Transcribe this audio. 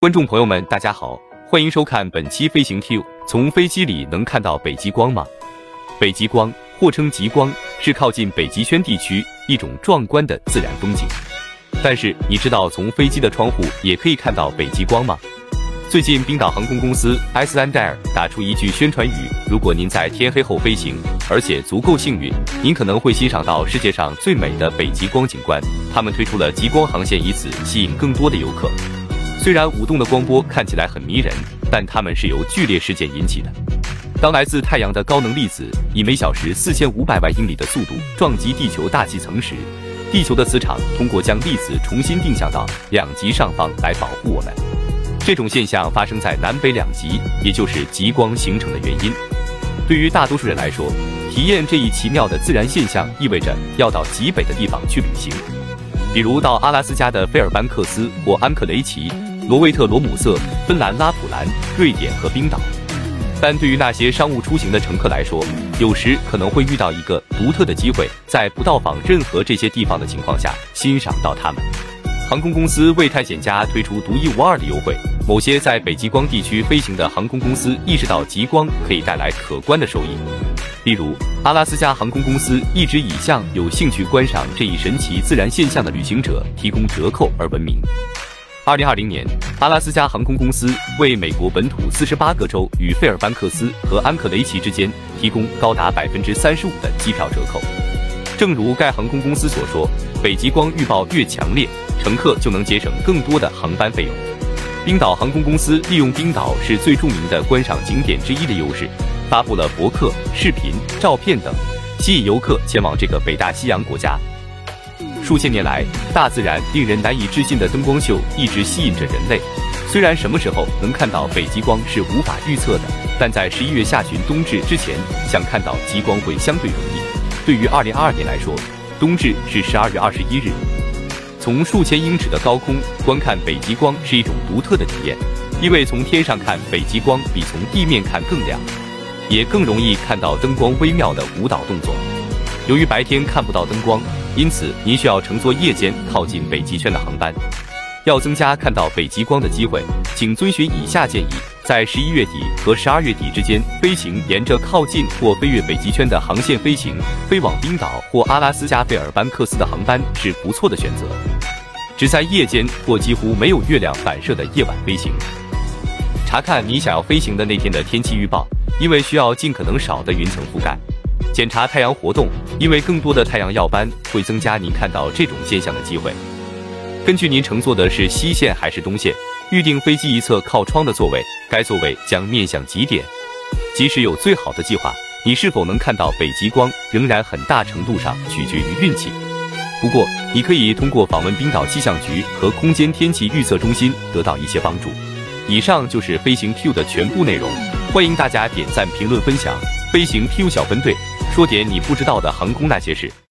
观众朋友们，大家好，欢迎收看本期飞行 Q。从飞机里能看到北极光吗？北极光或称极光，是靠近北极圈地区一种壮观的自然风景。但是你知道从飞机的窗户也可以看到北极光吗？最近冰岛航空公司 Icelandair 打出一句宣传语：如果您在天黑后飞行，而且足够幸运，您可能会欣赏到世界上最美的北极光景观。他们推出了极光航线，以此吸引更多的游客。虽然舞动的光波看起来很迷人，但它们是由剧烈事件引起的。当来自太阳的高能粒子以每小时四千五百万英里的速度撞击地球大气层时，地球的磁场通过将粒子重新定向到两极上方来保护我们。这种现象发生在南北两极，也就是极光形成的原因。对于大多数人来说，体验这一奇妙的自然现象意味着要到极北的地方去旅行，比如到阿拉斯加的费尔班克斯或安克雷奇。罗威特罗姆瑟、芬兰拉普兰、瑞典和冰岛，但对于那些商务出行的乘客来说，有时可能会遇到一个独特的机会，在不到访任何这些地方的情况下欣赏到它们。航空公司为探险家推出独一无二的优惠。某些在北极光地区飞行的航空公司意识到极光可以带来可观的收益，例如阿拉斯加航空公司一直以向有兴趣观赏这一神奇自然现象的旅行者提供折扣而闻名。二零二零年，阿拉斯加航空公司为美国本土四十八个州与费尔班克斯和安克雷奇之间提供高达百分之三十五的机票折扣。正如该航空公司所说，北极光预报越强烈，乘客就能节省更多的航班费用。冰岛航空公司利用冰岛是最著名的观赏景点之一的优势，发布了博客、视频、照片等，吸引游客前往这个北大西洋国家。数千年来，大自然令人难以置信的灯光秀一直吸引着人类。虽然什么时候能看到北极光是无法预测的，但在十一月下旬冬至之前，想看到极光会相对容易。对于二零二二年来说，冬至是十二月二十一日。从数千英尺的高空观看北极光是一种独特的体验，因为从天上看北极光比从地面看更亮，也更容易看到灯光微妙的舞蹈动作。由于白天看不到灯光。因此，您需要乘坐夜间靠近北极圈的航班。要增加看到北极光的机会，请遵循以下建议：在十一月底和十二月底之间飞行，沿着靠近或飞越北极圈的航线飞行，飞往冰岛或阿拉斯加费尔班克斯的航班是不错的选择。只在夜间或几乎没有月亮反射的夜晚飞行。查看你想要飞行的那天的天气预报，因为需要尽可能少的云层覆盖。检查太阳活动，因为更多的太阳耀斑会增加您看到这种现象的机会。根据您乘坐的是西线还是东线，预定飞机一侧靠窗的座位，该座位将面向极点。即使有最好的计划，你是否能看到北极光，仍然很大程度上取决于运气。不过，你可以通过访问冰岛气象局和空间天气预测中心得到一些帮助。以上就是飞行 Q 的全部内容，欢迎大家点赞、评论、分享。飞行 Q 小分队。说点你不知道的航空那些事。